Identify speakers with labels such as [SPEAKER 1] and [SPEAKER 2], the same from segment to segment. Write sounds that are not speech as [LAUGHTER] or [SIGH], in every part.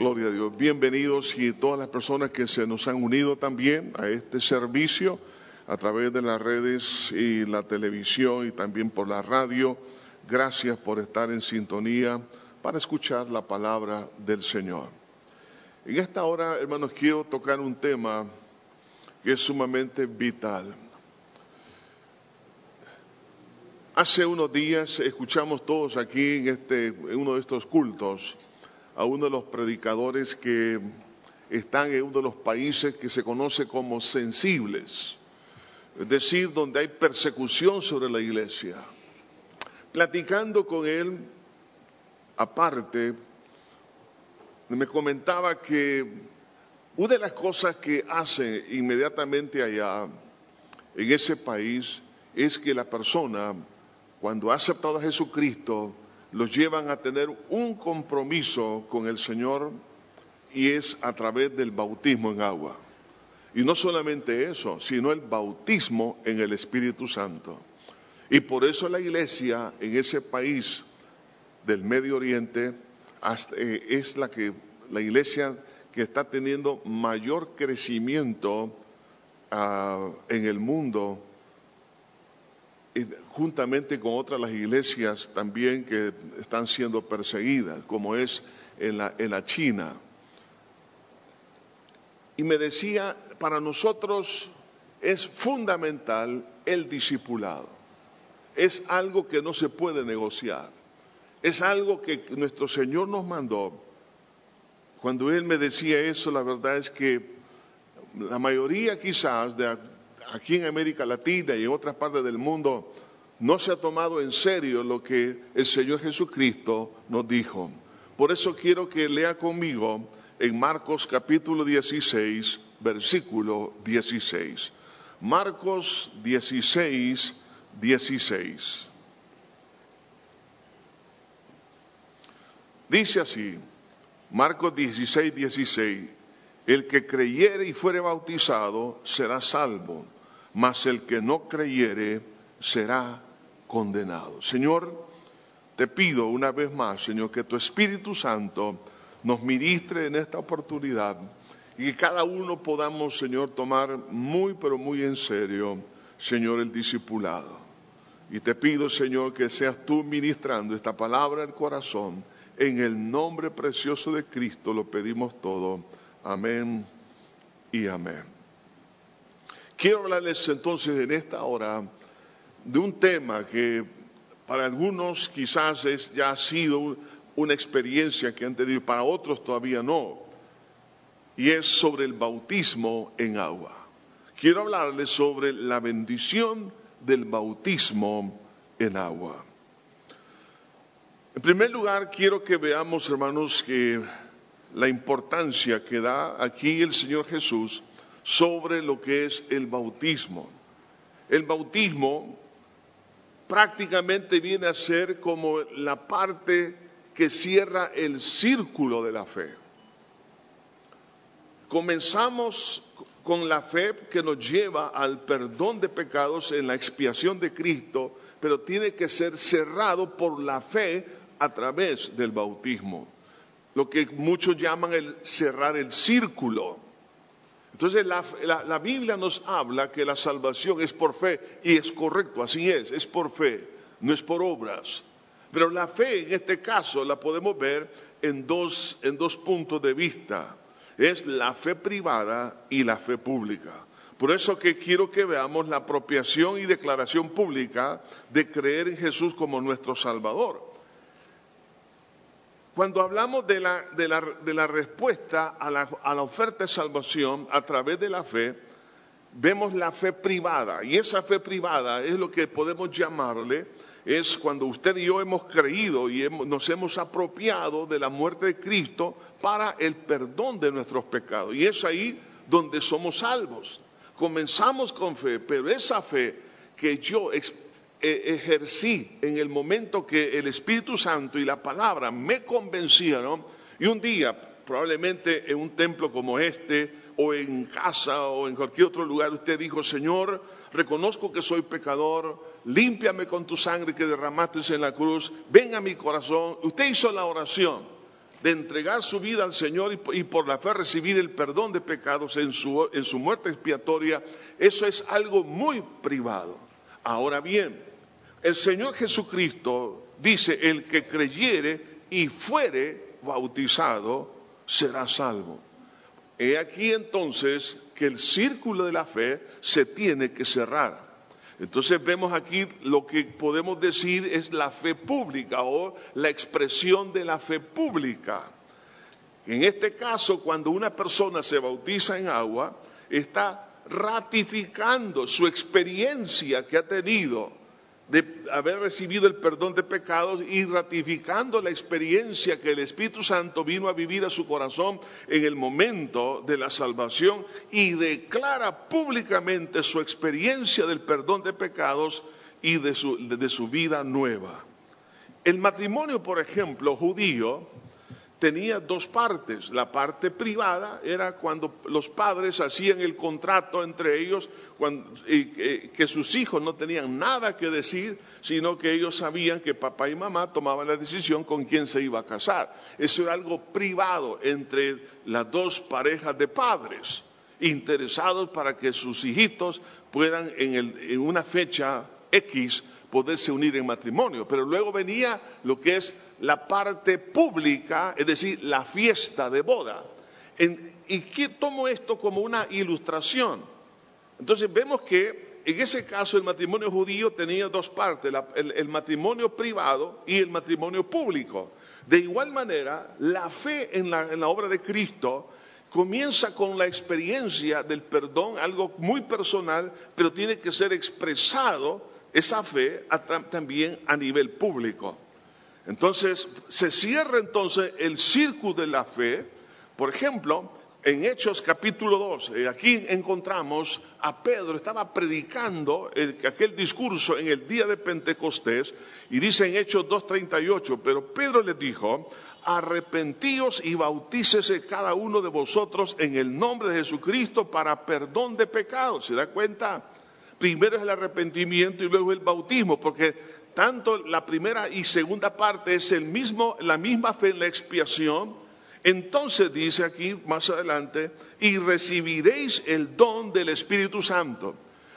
[SPEAKER 1] Gloria a Dios. Bienvenidos y todas las personas que se nos han unido también a este servicio a través de las redes y la televisión y también por la radio. Gracias por estar en sintonía para escuchar la palabra del Señor. En esta hora, hermanos, quiero tocar un tema que es sumamente vital. Hace unos días escuchamos todos aquí en, este, en uno de estos cultos a uno de los predicadores que están en uno de los países que se conoce como sensibles, es decir, donde hay persecución sobre la iglesia. Platicando con él, aparte, me comentaba que una de las cosas que hace inmediatamente allá, en ese país, es que la persona, cuando ha aceptado a Jesucristo, los llevan a tener un compromiso con el Señor y es a través del bautismo en agua. Y no solamente eso, sino el bautismo en el Espíritu Santo. Y por eso la iglesia en ese país del Medio Oriente eh, es la, que, la iglesia que está teniendo mayor crecimiento ah, en el mundo juntamente con otras las iglesias también que están siendo perseguidas, como es en la, en la China. Y me decía, para nosotros es fundamental el discipulado. Es algo que no se puede negociar. Es algo que nuestro Señor nos mandó. Cuando Él me decía eso, la verdad es que la mayoría quizás de aquí en América Latina y en otras partes del mundo no se ha tomado en serio lo que el Señor Jesucristo nos dijo. Por eso quiero que lea conmigo en Marcos capítulo 16, versículo 16. Marcos 16, 16. Dice así, Marcos 16, 16, el que creyere y fuere bautizado será salvo mas el que no creyere será condenado. Señor, te pido una vez más, Señor, que tu Espíritu Santo nos ministre en esta oportunidad y que cada uno podamos, Señor, tomar muy, pero muy en serio, Señor, el discipulado. Y te pido, Señor, que seas tú ministrando esta palabra al corazón. En el nombre precioso de Cristo lo pedimos todo. Amén y amén. Quiero hablarles entonces en esta hora de un tema que para algunos quizás es, ya ha sido una experiencia que han tenido, para otros todavía no, y es sobre el bautismo en agua. Quiero hablarles sobre la bendición del bautismo en agua. En primer lugar, quiero que veamos, hermanos, que la importancia que da aquí el Señor Jesús sobre lo que es el bautismo. El bautismo prácticamente viene a ser como la parte que cierra el círculo de la fe. Comenzamos con la fe que nos lleva al perdón de pecados en la expiación de Cristo, pero tiene que ser cerrado por la fe a través del bautismo. Lo que muchos llaman el cerrar el círculo. Entonces la, Biblia nos habla que la salvación es por fe y es correcto, así es, es por fe, no es por obras. Pero la fe en este caso la podemos ver en dos, en dos puntos de vista. Es la fe privada y la fe pública. Por eso que quiero que veamos la apropiación y declaración pública de creer en Jesús como nuestro Salvador. Cuando hablamos de la, respuesta a la, a la oferta de salvación a través de la fe, vemos la fe privada. Y esa fe privada es lo que podemos llamarle, es cuando usted y yo hemos creído y nos hemos apropiado de la muerte de Cristo para el perdón de nuestros pecados. Y es ahí donde somos salvos. Comenzamos con fe, pero esa fe que yo e-, ejercí en el momento que el Espíritu Santo y la palabra me convencieron y un día, probablemente en un templo como este o en casa o en cualquier otro lugar, usted dijo, Señor, reconozco que soy pecador, límpiame con tu sangre que derramaste en la cruz, ven a mi corazón. Usted hizo la oración de entregar su vida al Señor y, por la fe recibir el perdón de pecados en su, en su muerte expiatoria, eso es algo muy privado. Ahora bien, el Señor Jesucristo dice, el que creyere y fuere bautizado será salvo. He aquí entonces que el círculo de la fe se tiene que cerrar. Entonces vemos aquí lo que podemos decir es la fe pública o la expresión de la fe pública. En este caso, cuando una persona se bautiza en agua, está ratificando su experiencia que ha tenido de haber recibido el perdón de pecados y ratificando la experiencia que el Espíritu Santo vino a vivir a su corazón en el momento de la salvación y declara públicamente su experiencia del perdón de pecados y de su, de su vida nueva. El matrimonio, por ejemplo, judío, tenía dos partes. La parte privada era cuando los padres hacían el contrato entre ellos, que sus hijos no tenían nada que decir, sino que ellos sabían que papá y mamá tomaban la decisión con quién se iba a casar. Eso era algo privado entre las dos parejas de padres, interesados para que sus hijitos puedan en una fecha X poderse unir en matrimonio. Pero luego venía lo que es la parte pública, es decir, la fiesta de boda. y que tomo esto como una ilustración. Entonces vemos que en ese caso el matrimonio judío tenía dos partes, el, matrimonio privado y el matrimonio público. De igual manera, la fe en en la obra de Cristo comienza con la experiencia del perdón, algo muy personal, pero tiene que ser expresado esa fe también a nivel público. Entonces, se cierra entonces el círculo de la fe. Por ejemplo, en Hechos capítulo 2, eh, aquí encontramos a Pedro, estaba predicando aquel discurso en el día de Pentecostés, y dice en Hechos 2.38, pero Pedro les dijo, arrepentíos y bautícese cada uno de vosotros en el nombre de Jesucristo para perdón de pecados. ¿Se da cuenta? Primero es el arrepentimiento y luego el bautismo, porque tanto la primera y segunda parte es el mismo, la misma fe en la expiación. Entonces dice aquí más adelante, y recibiréis el don del Espíritu Santo.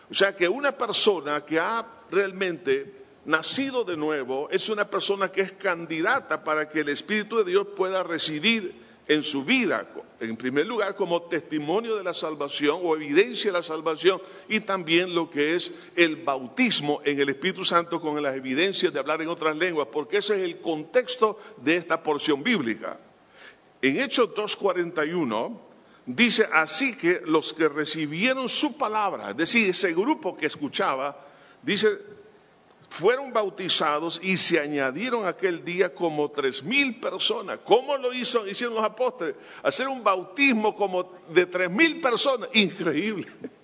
[SPEAKER 1] O sea que una persona que ha realmente nacido de nuevo es una persona que es candidata para que el Espíritu de Dios pueda residir en su vida, en primer lugar como testimonio de la salvación o evidencia de la salvación y también lo que es el bautismo en el Espíritu Santo con las evidencias de hablar en otras lenguas, porque ese es el contexto de esta porción bíblica. En Hechos 2.41 dice así que los que recibieron su palabra, es decir, ese grupo que escuchaba, dice fueron bautizados y se añadieron aquel día como tres mil personas. ¿Cómo lo hizo, hicieron los apóstoles? Hacer un bautismo como de tres mil personas. Increíble. [LAUGHS]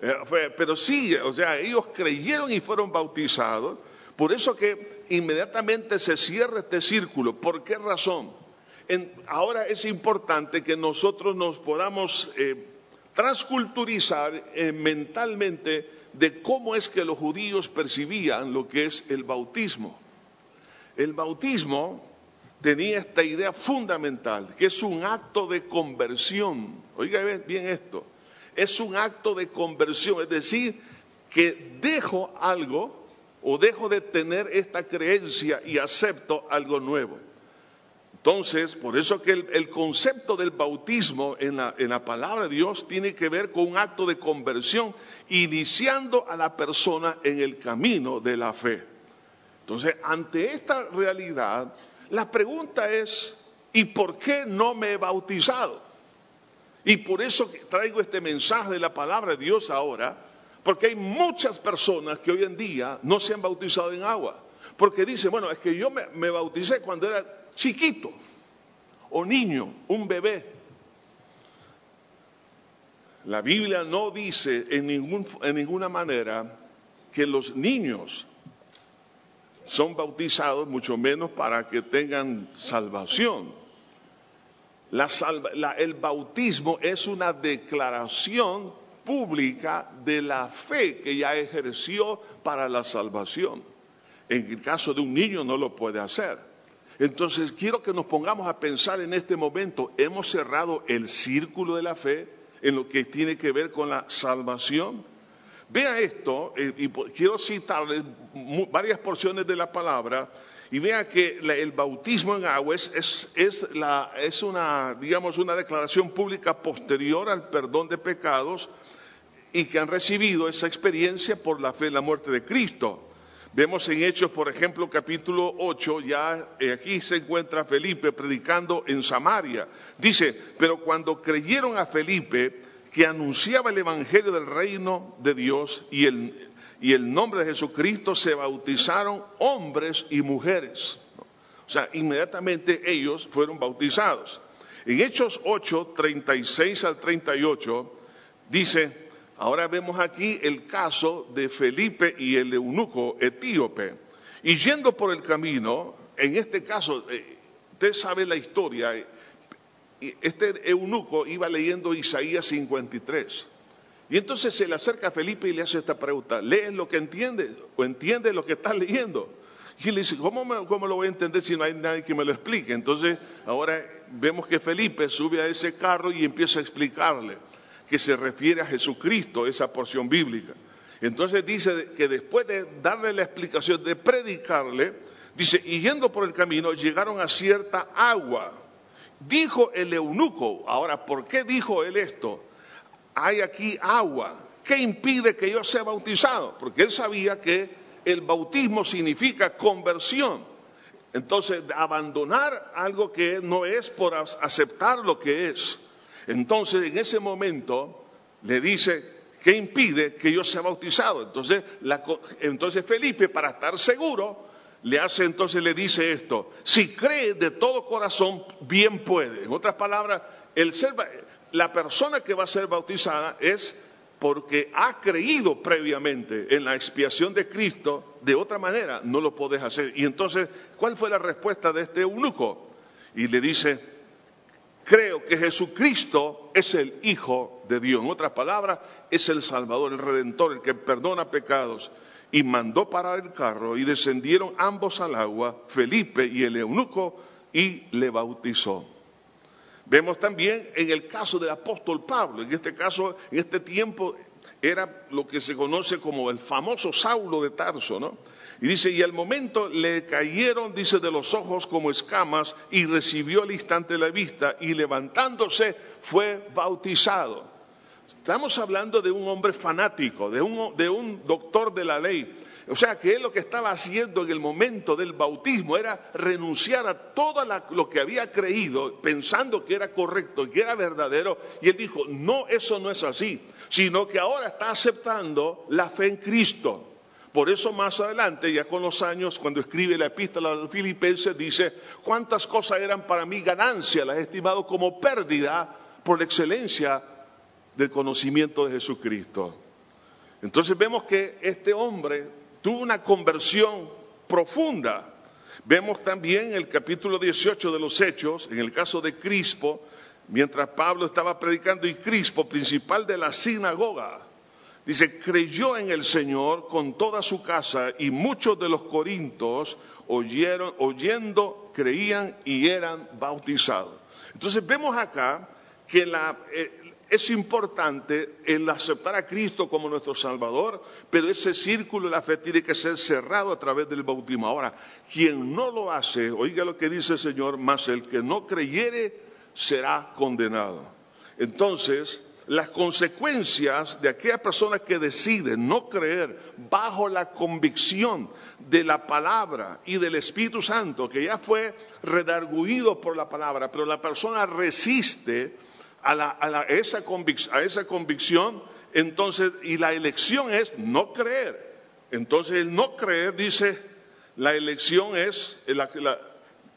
[SPEAKER 1] Eh, pero sí, o sea, ellos creyeron y fueron bautizados. Por eso que inmediatamente se cierra este círculo. ¿Por qué razón? ahora es importante que nosotros nos podamos eh, transculturizar eh, mentalmente de cómo es que los judíos percibían lo que es el bautismo. El bautismo tenía esta idea fundamental, que es un acto de conversión. Oiga bien esto, es un acto de conversión, es decir, que dejo algo o dejo de tener esta creencia y acepto algo nuevo. Entonces, por eso que el, concepto del bautismo en la, en la, palabra de Dios tiene que ver con un acto de conversión, iniciando a la persona en el camino de la fe. Entonces, ante esta realidad, la pregunta es, ¿y por qué no me he bautizado? Y por eso traigo este mensaje de la palabra de Dios ahora, porque hay muchas personas que hoy en día no se han bautizado en agua. Porque dicen, bueno, es que yo me, me bauticé cuando era chiquito o niño, un bebé. La Biblia no dice en, ninguna manera que los niños son bautizados, mucho menos para que tengan salvación. el bautismo es una declaración pública de la fe que ya ejerció para la salvación. En el caso de un niño no lo puede hacer. Entonces quiero que nos pongamos a pensar en este momento, hemos cerrado el círculo de la fe en lo que tiene que ver con la salvación. Vea esto, eh, y quiero citarles varias porciones de la palabra, y vea que el bautismo en agua es, es, una, digamos, una declaración pública posterior al perdón de pecados y que han recibido esa experiencia por la fe en la muerte de Cristo. Vemos en Hechos, por ejemplo, capítulo 8, ya eh, aquí se encuentra Felipe predicando en Samaria. Dice, pero cuando creyeron a Felipe, que anunciaba el Evangelio del reino de Dios y el, y el nombre de Jesucristo, se bautizaron hombres y mujeres. O sea, inmediatamente ellos fueron bautizados. En Hechos 8, 36 al 38, dice, Ahora vemos aquí el caso de Felipe y el eunuco etíope. Y yendo por el camino, en este caso, eh, usted sabe la historia, eh, este eunuco iba leyendo Isaías 53. Y entonces se le acerca a Felipe y le hace esta pregunta, ¿lees lo que entiendes o entiendes lo que estás leyendo? Y él dice, ¿cómo, ¿cómo, lo voy a entender si no hay nadie que me lo explique? Entonces ahora vemos que Felipe sube a ese carro y empieza a explicarle que se refiere a Jesucristo, esa porción bíblica. Entonces dice que después de darle la explicación, de predicarle, dice, y yendo por el camino, llegaron a cierta agua. Dijo el eunuco, ahora, ¿por qué dijo él esto? Hay aquí agua. ¿Qué impide que yo sea bautizado? Porque él sabía que el bautismo significa conversión. Entonces, abandonar algo que no es por aceptar lo que es. Entonces, en ese momento, le dice, ¿qué impide que yo sea bautizado? Entonces, Felipe, para estar seguro, le hace entonces le dice esto, si cree de todo corazón, bien puede. En otras palabras, la persona que va a ser bautizada es porque ha creído previamente en la expiación de Cristo, de otra manera no lo puedes hacer. Y entonces, ¿cuál fue la respuesta de este eunuco? Y le dice, creo que Jesucristo es el Hijo de Dios. En otras palabras, es el Salvador, el Redentor, el que perdona pecados. Y mandó parar el carro y descendieron ambos al agua, Felipe y el eunuco, y le bautizó. Vemos también en el caso del apóstol Pablo, en este caso, en este tiempo era lo que se conoce como el famoso Saulo de Tarso, ¿no? Y dice, y al momento le cayeron, dice, de los ojos como escamas y recibió al instante la vista y levantándose fue bautizado. Estamos hablando de un hombre fanático, de un, de un doctor de la ley. O sea que él lo que estaba haciendo en el momento del bautismo era renunciar a todo lo que había creído, pensando que era correcto y que era verdadero. Y él dijo, no, eso no es así, sino que ahora está aceptando la fe en Cristo. Por eso más adelante, ya con los años, cuando escribe la epístola a los filipenses, dice, cuántas cosas eran para mí ganancia, las he estimado como pérdida por la excelencia del conocimiento de Jesucristo. Entonces vemos que este hombre tuvo una conversión profunda. Vemos también el capítulo 18 de los Hechos, en el caso de Crispo, mientras Pablo estaba predicando y Crispo, principal de la sinagoga, Dice, creyó en el Señor con toda su casa y muchos de los corintos oyeron, oyendo, creían y eran bautizados. Entonces vemos acá que eh, es importante el aceptar a Cristo como nuestro Salvador, pero ese círculo de la fe tiene que ser cerrado a través del bautismo. Ahora, quien no lo hace, oiga lo que dice el Señor, más el que no creyere será condenado. Entonces, las consecuencias de aquella persona que decide no creer bajo la convicción de la palabra y del Espíritu Santo, que ya fue redarguido por la palabra, pero la persona resiste a, esa, a esa convicción, entonces, y la elección es no creer. Entonces, el no creer dice, la elección es,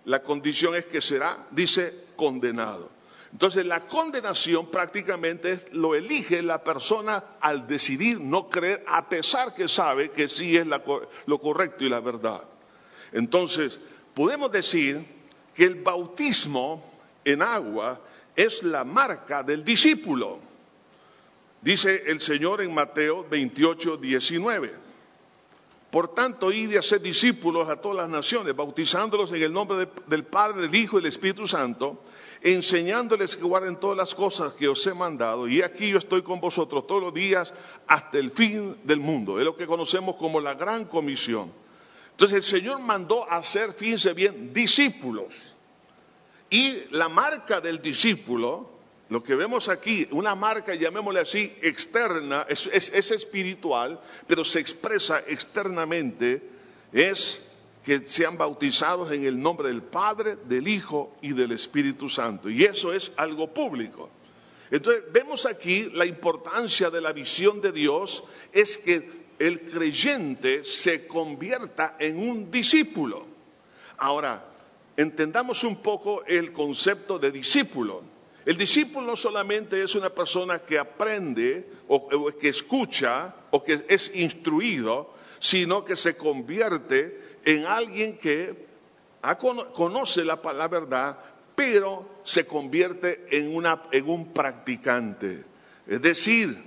[SPEAKER 1] la condición es que será, dice, condenado. Entonces la condenación prácticamente lo elige la persona al decidir no creer a pesar que sabe que sí es lo correcto y la verdad. Entonces podemos decir que el bautismo en agua es la marca del discípulo. Dice el Señor en Mateo 28, 19. Por tanto, id y hacer discípulos a todas las naciones, bautizándolos en el nombre del Padre, del Hijo y del Espíritu Santo, enseñándoles que guarden todas las cosas que os he mandado. Y aquí yo estoy con vosotros todos los días hasta el fin del mundo. Es lo que conocemos como la gran comisión. Entonces el Señor mandó a hacer, fíjense bien, discípulos. Y la marca del discípulo, lo que vemos aquí, una marca, llamémosle así, externa, es, espiritual, pero se expresa externamente, es que sean bautizados en el nombre del Padre, del Hijo y del Espíritu Santo. Y eso es algo público. Entonces, vemos aquí la importancia de la visión de Dios, es que el creyente se convierta en un discípulo. Ahora, entendamos un poco el concepto de discípulo. El discípulo no solamente es una persona que aprende o, que escucha o que es instruido, sino que se convierte en alguien que conoce la, la verdad, pero se convierte en, un practicante. Es decir,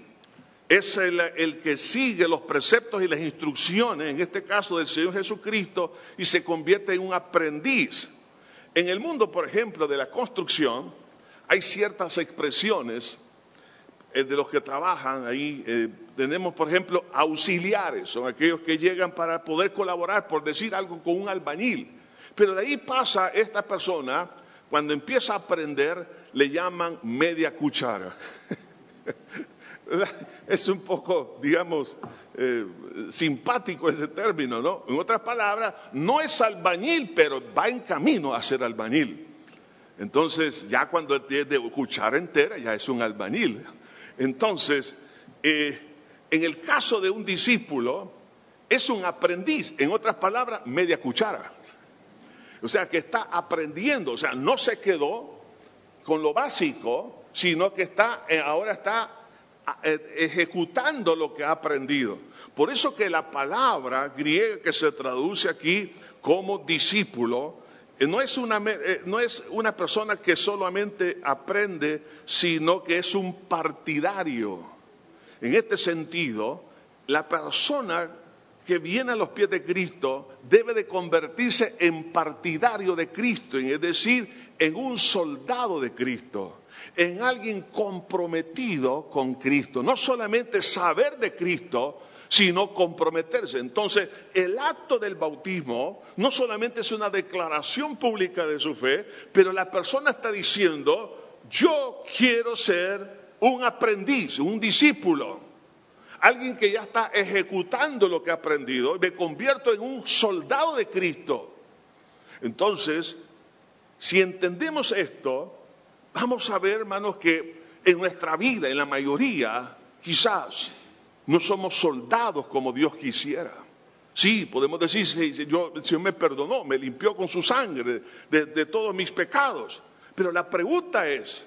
[SPEAKER 1] es el, que sigue los preceptos y las instrucciones, en este caso del Señor Jesucristo, y se convierte en un aprendiz. En el mundo, por ejemplo, de la construcción, hay ciertas expresiones eh, de los que trabajan ahí. Eh, tenemos, por ejemplo, auxiliares, son aquellos que llegan para poder colaborar, por decir algo, con un albañil. Pero de ahí pasa esta persona, cuando empieza a aprender, le llaman media cuchara. [LAUGHS] es un poco, digamos, eh, simpático ese término, ¿no? En otras palabras, no es albañil, pero va en camino a ser albañil. Entonces, ya cuando es de cuchara entera, ya es un albañil. Entonces, eh, en el caso de un discípulo, es un aprendiz, en otras palabras, media cuchara. O sea, que está aprendiendo, o sea, no se quedó con lo básico, sino que está, eh, ahora está eh, ejecutando lo que ha aprendido. Por eso que la palabra griega que se traduce aquí como discípulo, no es, una, eh, no es una persona que solamente aprende, sino que es un partidario. En este sentido, la persona que viene a los pies de Cristo debe de convertirse en partidario de Cristo, es decir, en un soldado de Cristo, en alguien comprometido con Cristo. No solamente saber de Cristo, sino comprometerse. Entonces, el acto del bautismo no solamente es una declaración pública de su fe, pero la persona está diciendo, yo quiero ser un aprendiz, un discípulo, alguien que ya está ejecutando lo que ha aprendido, me convierto en un soldado de Cristo. Entonces, si entendemos esto, vamos a ver, hermanos, que en nuestra vida, en la mayoría, quizás no somos soldados como Dios quisiera. Sí, podemos decir, yo, el Señor me perdonó, me limpió con su sangre de, todos mis pecados. Pero la pregunta es,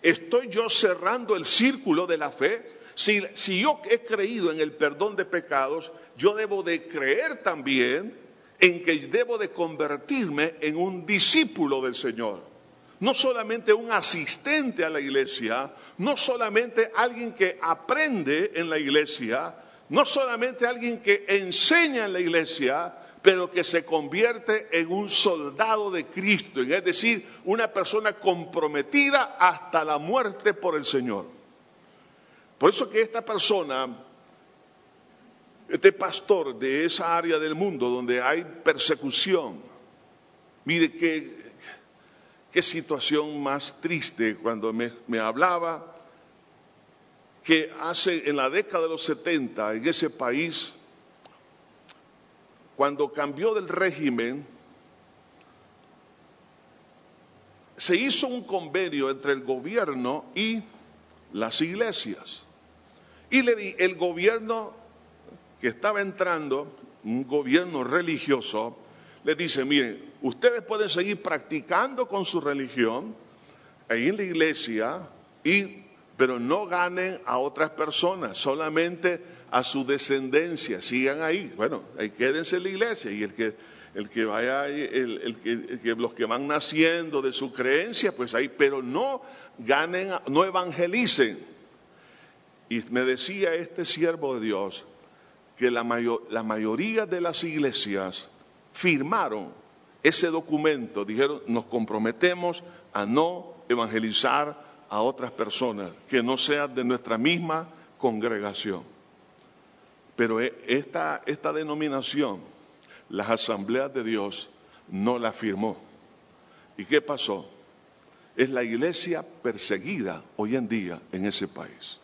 [SPEAKER 1] ¿estoy yo cerrando el círculo de la fe? Si, si, yo he creído en el perdón de pecados, yo debo de creer también en que debo de convertirme en un discípulo del Señor no solamente un asistente a la iglesia, no solamente alguien que aprende en la iglesia, no solamente alguien que enseña en la iglesia, pero que se convierte en un soldado de Cristo, es decir, una persona comprometida hasta la muerte por el Señor. Por eso que esta persona, este pastor de esa área del mundo donde hay persecución, mire que Qué situación más triste cuando me, hablaba que hace en la década de los 70 en ese país, cuando cambió del régimen, se hizo un convenio entre el gobierno y las iglesias. Y le di, el gobierno que estaba entrando, un gobierno religioso, le dice, miren, ustedes pueden seguir practicando con su religión en la iglesia, y, pero no ganen a otras personas, solamente a su descendencia, sigan ahí. Bueno, ahí quédense en la iglesia y el que, el que vaya, el, que, los que van naciendo de su creencia, pues ahí, pero no ganen, no evangelicen. Y me decía este siervo de Dios, que la, la mayoría de las iglesias firmaron ese documento, dijeron, nos comprometemos a no evangelizar a otras personas que no sean de nuestra misma congregación. Pero e, esta, esta denominación, las asambleas de Dios, no la firmó. ¿Y qué pasó? Es la iglesia perseguida hoy en día en ese país.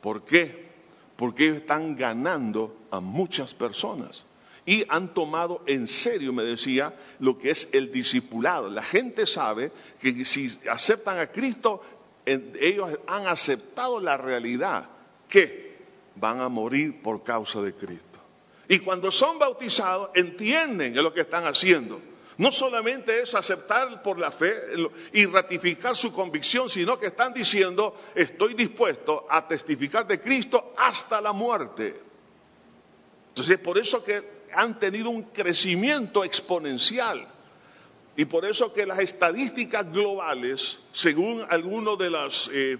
[SPEAKER 1] ¿Por qué? Porque ellos están ganando a muchas personas y han tomado en serio, me decía, lo que es el discipulado. La gente sabe que si aceptan a Cristo, ellos han aceptado la realidad que van a morir por causa de Cristo. Y cuando son bautizados, entienden lo que están haciendo. No solamente es aceptar por la fe y ratificar su convicción, sino que están diciendo, estoy dispuesto a testificar de Cristo hasta la muerte. Entonces, por eso que han tenido un crecimiento exponencial. Y por eso que las estadísticas globales, según algunas de las eh,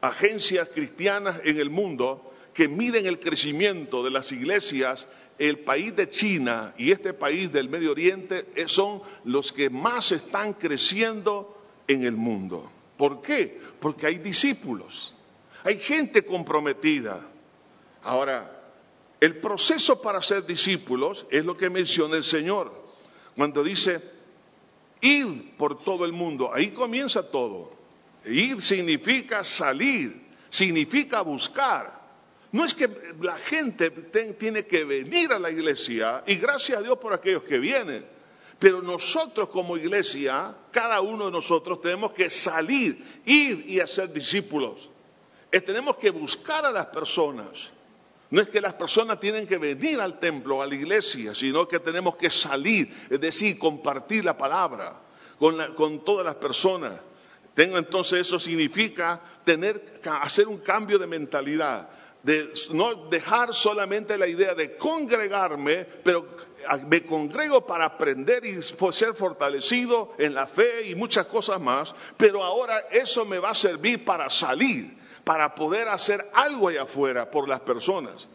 [SPEAKER 1] agencias cristianas en el mundo, que miden el crecimiento de las iglesias, el país de China y este país del Medio Oriente eh, son los que más están creciendo en el mundo. ¿Por qué? Porque hay discípulos, hay gente comprometida. Ahora, el proceso para ser discípulos es lo que menciona el Señor. Cuando dice, ir por todo el mundo, ahí comienza todo. Ir significa salir, significa buscar. No es que la gente tiene que venir a la iglesia, y gracias a Dios por aquellos que vienen, pero nosotros como iglesia, cada uno de nosotros tenemos que salir, ir y hacer discípulos. tenemos que buscar a las personas. No es que las personas tienen que venir al templo, a la iglesia, sino que tenemos que salir, es decir, compartir la palabra con, todas las personas. Tengo, entonces eso significa tener, hacer un cambio de mentalidad, de no dejar solamente la idea de congregarme, pero me congrego para aprender y ser fortalecido en la fe y muchas cosas más, pero ahora eso me va a servir para salir para poder hacer algo allá afuera por las personas.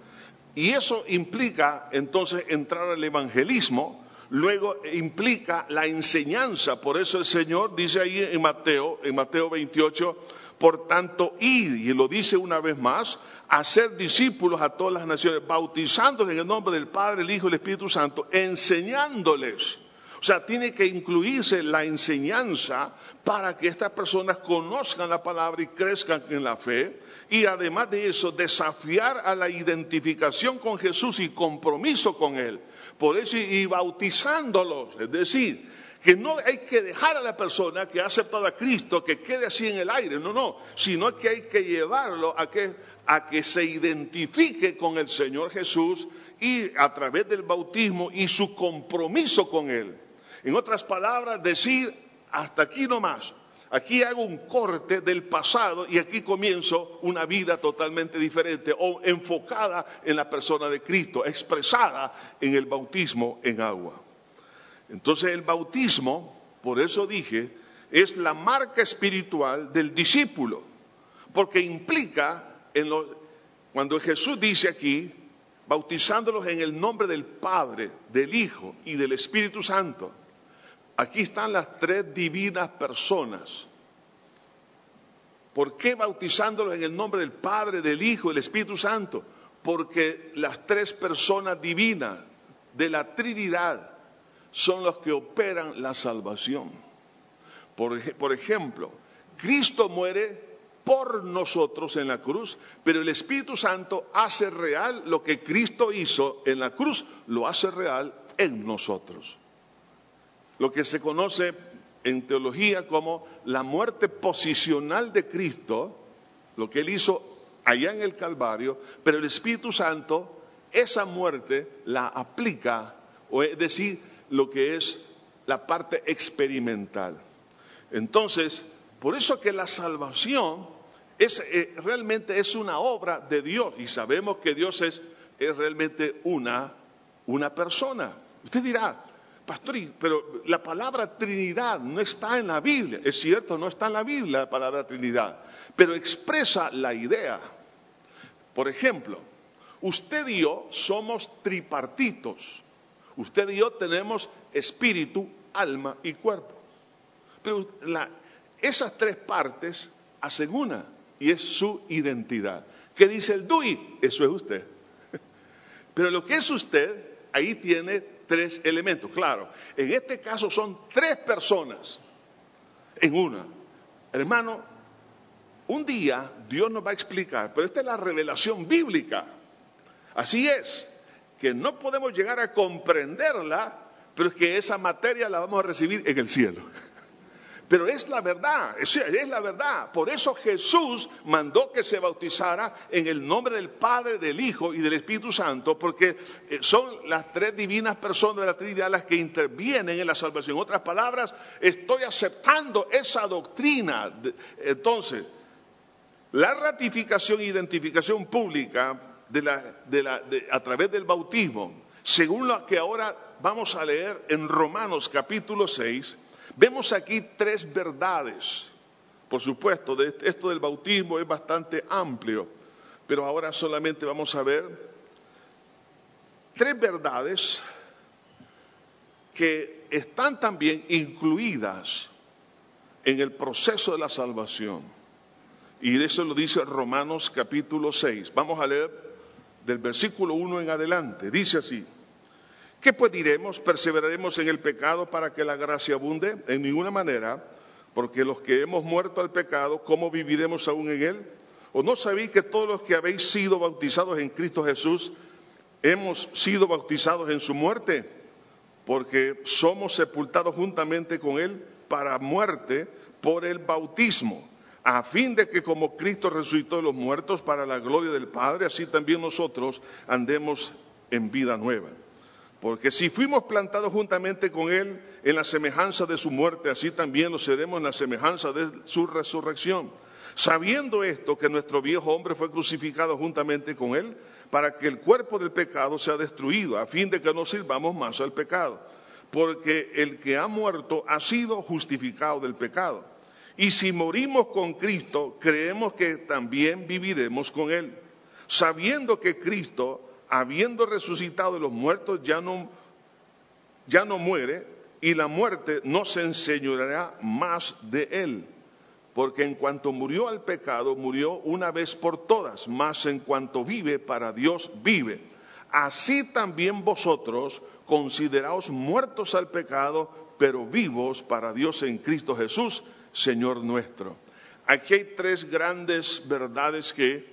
[SPEAKER 1] Y eso implica entonces entrar al evangelismo, luego implica la enseñanza. Por eso el Señor dice ahí en Mateo, en Mateo 28, por tanto, id, y lo dice una vez más, hacer discípulos a todas las naciones, bautizándoles en el nombre del Padre, el Hijo y el Espíritu Santo, enseñándoles o sea, tiene que incluirse la enseñanza para que estas personas conozcan la palabra y crezcan en la fe. Y además de eso, desafiar a la identificación con Jesús y compromiso con Él. Por eso, y bautizándolos. Es decir, que no hay que dejar a la persona que ha aceptado a Cristo que quede así en el aire, no, no, sino que hay que llevarlo a que, a que se identifique con el Señor Jesús y a través del bautismo y su compromiso con Él. En otras palabras, decir, hasta aquí no más. Aquí hago un corte del pasado y aquí comienzo una vida totalmente diferente o enfocada en la persona de Cristo, expresada en el bautismo en agua. Entonces el bautismo, por eso dije, es la marca espiritual del discípulo, porque implica, en cuando Jesús dice aquí, bautizándolos en el nombre del Padre, del Hijo y del Espíritu Santo, Aquí están las tres divinas personas. ¿Por qué bautizándolos en el nombre del Padre, del Hijo del Espíritu Santo? Porque las tres personas divinas de la Trinidad son los que operan la salvación. Por, por ejemplo, Cristo muere por nosotros en la cruz, pero el Espíritu Santo hace real lo que Cristo hizo en la cruz, lo hace real en nosotros lo que se conoce en teología como la muerte posicional de Cristo, lo que él hizo allá en el Calvario, pero el Espíritu Santo esa muerte la aplica, o es decir, lo que es la parte experimental. Entonces, por eso que la salvación es, eh, realmente es una obra de Dios y sabemos que Dios es, es realmente una, una persona. Usted dirá, Pastor, pero la palabra Trinidad no está en la Biblia. Es cierto, no está en la Biblia la palabra Trinidad, pero expresa la idea. Por ejemplo, Usted y yo somos tripartitos. Usted y yo tenemos espíritu, alma y cuerpo. Pero esas tres partes hacen una y es su identidad. ¿Qué dice el DUI? Eso es usted. [LAUGHS] Pero lo que es usted, ahí tiene tres elementos. Claro, en este caso son tres personas en una. Hermano, un día Dios nos va a explicar, pero esta es la revelación bíblica. Así es, que no podemos llegar a comprenderla, pero es que esa materia la vamos a recibir en el cielo. Pero es la verdad, es, la verdad. Por eso Jesús mandó que se bautizara en el nombre del Padre, del Hijo y del Espíritu Santo, porque eh, son las tres divinas personas de la Trinidad las que intervienen en la salvación. En otras palabras, estoy aceptando esa doctrina. Entonces, la ratificación e identificación pública a través del bautismo, según lo que ahora vamos a leer en Romanos capítulo 6, Vemos aquí tres verdades. Por supuesto, esto del bautismo es bastante amplio, pero ahora solamente vamos a ver tres verdades que están también incluidas en el proceso de la salvación. Y eso lo dice Romanos capítulo 6. Vamos a leer del versículo 1 en adelante. Dice así. ¿Qué pues diremos? ¿Perseveraremos en el pecado para que la gracia abunde? En ninguna manera, porque los que hemos muerto al pecado, ¿cómo viviremos aún en él? ¿O no sabéis que todos los que habéis sido bautizados en Cristo Jesús, hemos sido bautizados en su muerte? Porque somos sepultados juntamente con él para muerte por el bautismo, a fin de que como Cristo resucitó de los muertos para la gloria del Padre, así también nosotros andemos en vida nueva. Porque si fuimos plantados juntamente con Él en la semejanza de su muerte, así también lo seremos en la semejanza de su resurrección. Sabiendo esto, que nuestro viejo hombre fue crucificado juntamente con Él, para que el cuerpo del pecado sea destruido, a fin de que no sirvamos más al pecado. Porque el que ha muerto ha sido justificado del pecado. Y si morimos con Cristo, creemos que también viviremos con Él, sabiendo que Cristo habiendo resucitado de los muertos, ya no, ya no muere y la muerte no se enseñoreará más de él. Porque en cuanto murió al pecado, murió una vez por todas, más en cuanto vive, para Dios vive. Así también vosotros, consideraos muertos al pecado, pero vivos para Dios en Cristo Jesús, Señor nuestro. Aquí hay tres grandes verdades que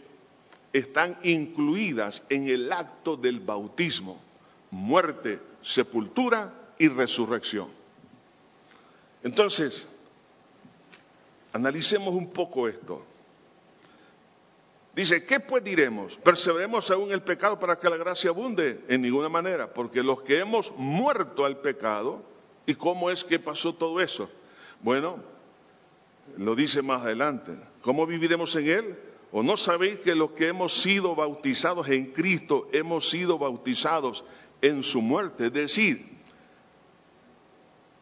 [SPEAKER 1] están incluidas en el acto del bautismo, muerte, sepultura y resurrección. Entonces, analicemos un poco esto. Dice, ¿qué pues diremos? ¿Perseveremos aún el pecado para que la gracia abunde? En ninguna manera, porque los que hemos muerto al pecado, ¿y cómo es que pasó todo eso? Bueno, lo dice más adelante. ¿Cómo viviremos en él? ¿O no sabéis que los que hemos sido bautizados en Cristo hemos sido bautizados en su muerte? Es decir,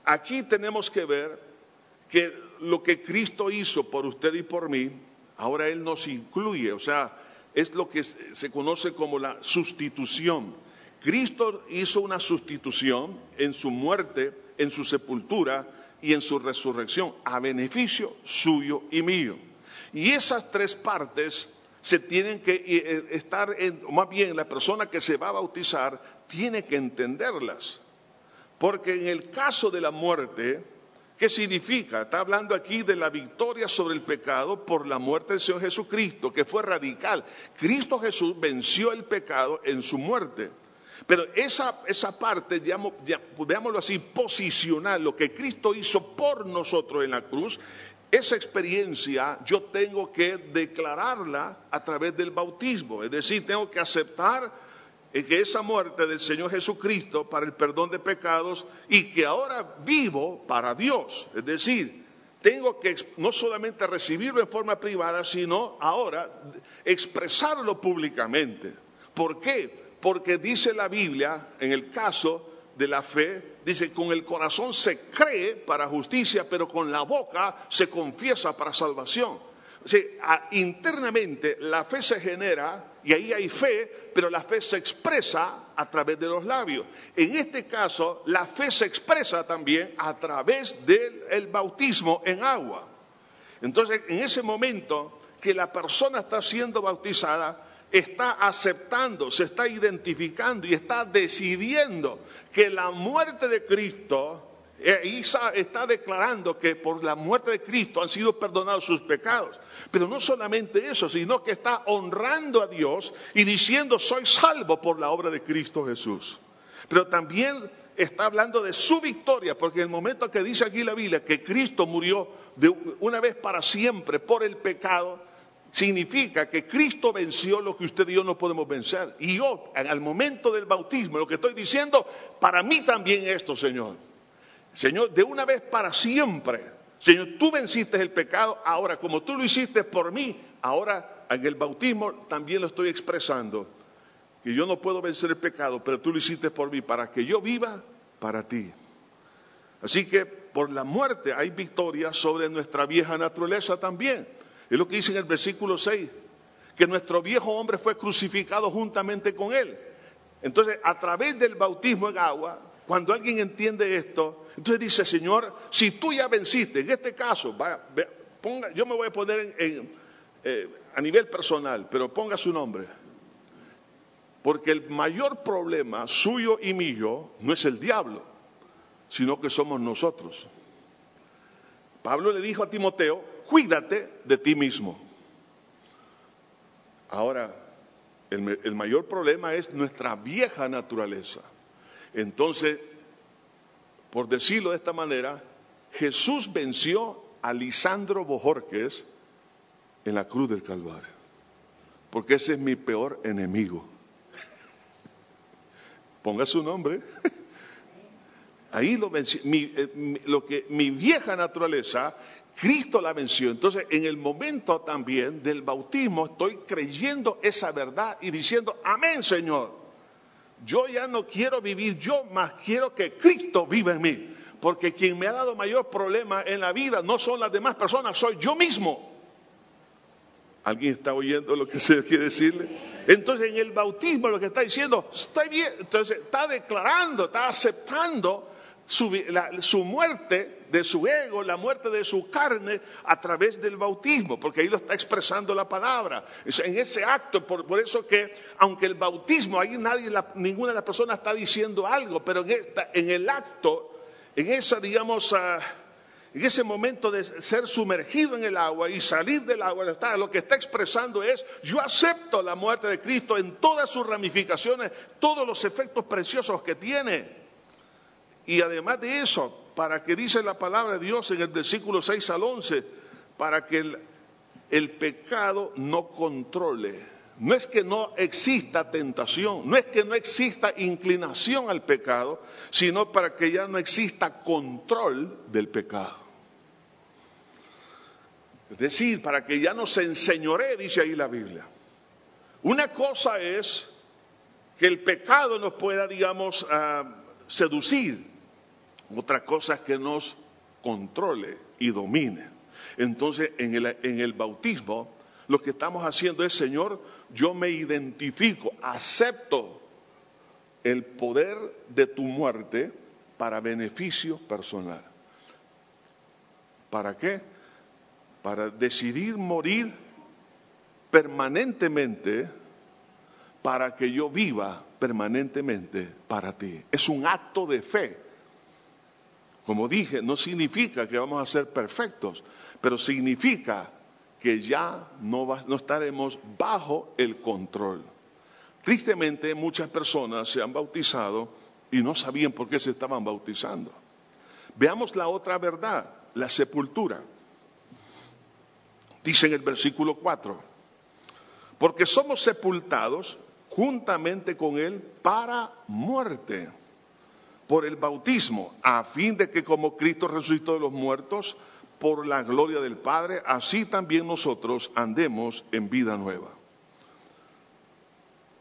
[SPEAKER 1] aquí tenemos que ver que lo que Cristo hizo por usted y por mí, ahora Él nos incluye, o sea, es lo que se conoce como la sustitución. Cristo hizo una sustitución en su muerte, en su sepultura y en su resurrección, a beneficio suyo y mío. Y esas tres partes se tienen que eh, estar, en, más bien la persona que se va a bautizar tiene que entenderlas. Porque en el caso de la muerte, ¿qué significa? Está hablando aquí de la victoria sobre el pecado por la muerte del Señor Jesucristo, que fue radical. Cristo Jesús venció el pecado en su muerte. Pero esa, esa parte, digamos, veámoslo así, posicional, lo que Cristo hizo por nosotros en la cruz, esa experiencia yo tengo que declararla a través del bautismo, es decir, tengo que aceptar que esa muerte del Señor Jesucristo para el perdón de pecados y que ahora vivo para Dios, es decir, tengo que no solamente recibirlo en forma privada, sino ahora expresarlo públicamente. ¿Por qué? Porque dice la Biblia, en el caso de la fe, dice, con el corazón se cree para justicia, pero con la boca se confiesa para salvación. internamente la fe se genera y ahí hay fe, pero la fe se expresa a través de los labios. En este caso, la fe se expresa también a través del bautismo en agua. Entonces, en ese momento que la persona está siendo bautizada, está aceptando, se está identificando y está decidiendo que la muerte de Cristo eh, Isa está declarando que por la muerte de Cristo han sido perdonados sus pecados. Pero no solamente eso, sino que está honrando a Dios y diciendo, soy salvo por la obra de Cristo Jesús. Pero también está hablando de su victoria, porque en el momento que dice aquí la Biblia que Cristo murió de una vez para siempre por el pecado, significa que Cristo venció lo que usted y yo no podemos vencer. Y yo, al momento del bautismo, lo que estoy diciendo, para mí también esto, Señor. Señor, de una vez para siempre. Señor, tú venciste el pecado, ahora como tú lo hiciste por mí, ahora en el bautismo también lo estoy expresando. Que yo no puedo vencer el pecado, pero tú lo hiciste por mí, para que yo viva para ti. Así que por la muerte hay victoria sobre nuestra vieja naturaleza también. Es lo que dice en el versículo 6, que nuestro viejo hombre fue crucificado juntamente con él. Entonces, a través del bautismo en agua, cuando alguien entiende esto, entonces dice, Señor, si tú ya venciste, en este caso, yo me voy a poner eh, a nivel personal, pero ponga su nombre. Porque el mayor problema suyo y mío no es el diablo, sino que somos nosotros. Pablo le dijo a Timoteo, cuídate de ti mismo. Ahora, el mayor problema es nuestra vieja naturaleza. Entonces, por decirlo de esta manera, Jesús venció a Lisandro Bojorques en la cruz del Calvario, porque ese es mi peor enemigo. [LAUGHS] Ponga su nombre. [LAUGHS] Ahí lo venció. Eh, mi vieja naturaleza, Cristo la venció. Entonces, en el momento también del bautismo, estoy creyendo esa verdad y diciendo, amén, Señor. Yo ya no quiero vivir yo, más quiero que Cristo viva en mí. Porque quien me ha dado mayor problema en la vida no son las demás personas, soy yo mismo. ¿Alguien está oyendo lo que [LAUGHS] se quiere decirle? Entonces en el bautismo lo que está diciendo, estoy bien, entonces está declarando, está aceptando su, muerte de su ego, la muerte de su carne a través del bautismo, porque ahí lo está expresando la palabra. En ese acto, por, eso que, aunque el bautismo, ahí nadie, ninguna de las personas está diciendo algo, pero en, el acto, en esa, digamos, ah, en ese momento de ser sumergido en el agua y salir del agua, lo que está expresando es, yo acepto la muerte de Cristo en todas sus ramificaciones, todos los efectos preciosos que tiene. Y además de eso, para que dice la palabra de Dios en el versículo 6 al 11, para que el, pecado no controle. No es que no exista tentación, no es que no exista inclinación al pecado, sino para que ya no exista control del pecado. Es decir, para que ya no se enseñoree, dice ahí la Biblia. Una cosa es que el pecado nos pueda, digamos, ah, seducir, otra cosa que nos controle y domine. Entonces, en el, en el bautismo, lo que estamos haciendo es, Señor, yo me identifico, acepto el poder de tu muerte para beneficio personal. ¿Para qué? Para decidir morir permanentemente para que yo viva permanentemente para ti. Es un acto de fe como dije, no significa que vamos a ser perfectos, pero significa que ya no, estaremos bajo el control. Tristemente, muchas personas se han bautizado y no sabían por qué se estaban bautizando. Veamos la otra verdad, la sepultura. Dice en el versículo 4, porque somos sepultados juntamente con Él para muerte por el bautismo, a fin de que como Cristo resucitó de los muertos, por la gloria del Padre, así también nosotros andemos en vida nueva.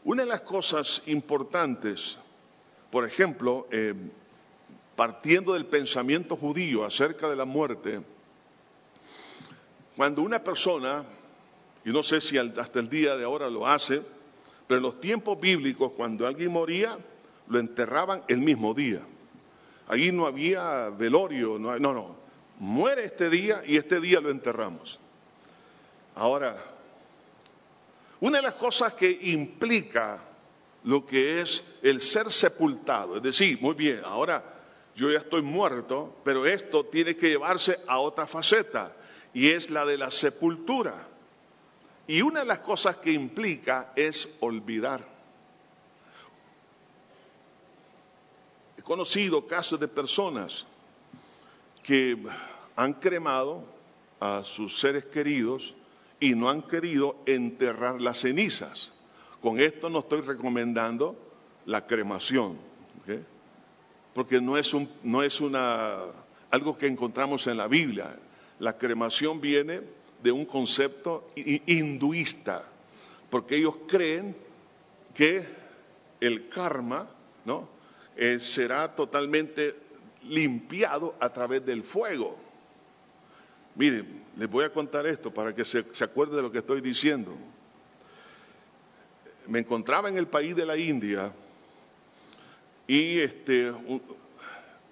[SPEAKER 1] Una de las cosas importantes, por ejemplo, eh, partiendo del pensamiento judío acerca de la muerte, Cuando una persona, y no sé si hasta el día de ahora lo hace, pero en los tiempos bíblicos, cuando alguien moría, lo enterraban el mismo día. Allí no había velorio, no, no, no. Muere este día y este día lo enterramos. Ahora, una de las cosas que implica lo que es el ser sepultado, es decir, muy bien, ahora yo ya estoy muerto, pero esto tiene que llevarse a otra faceta, y es la de la sepultura. Y una de las cosas que implica es olvidar. Conocido casos de personas que han cremado a sus seres queridos y no han querido enterrar las cenizas. Con esto no estoy recomendando la cremación, porque no es, un, no es una, algo que encontramos en la Biblia. La cremación viene de un concepto hinduista, porque ellos creen que el karma ¿no? Eh, será totalmente limpiado a través del fuego. Miren, les voy a contar esto para que se, acuerde de lo que estoy diciendo. Me encontraba en el país de la India y este,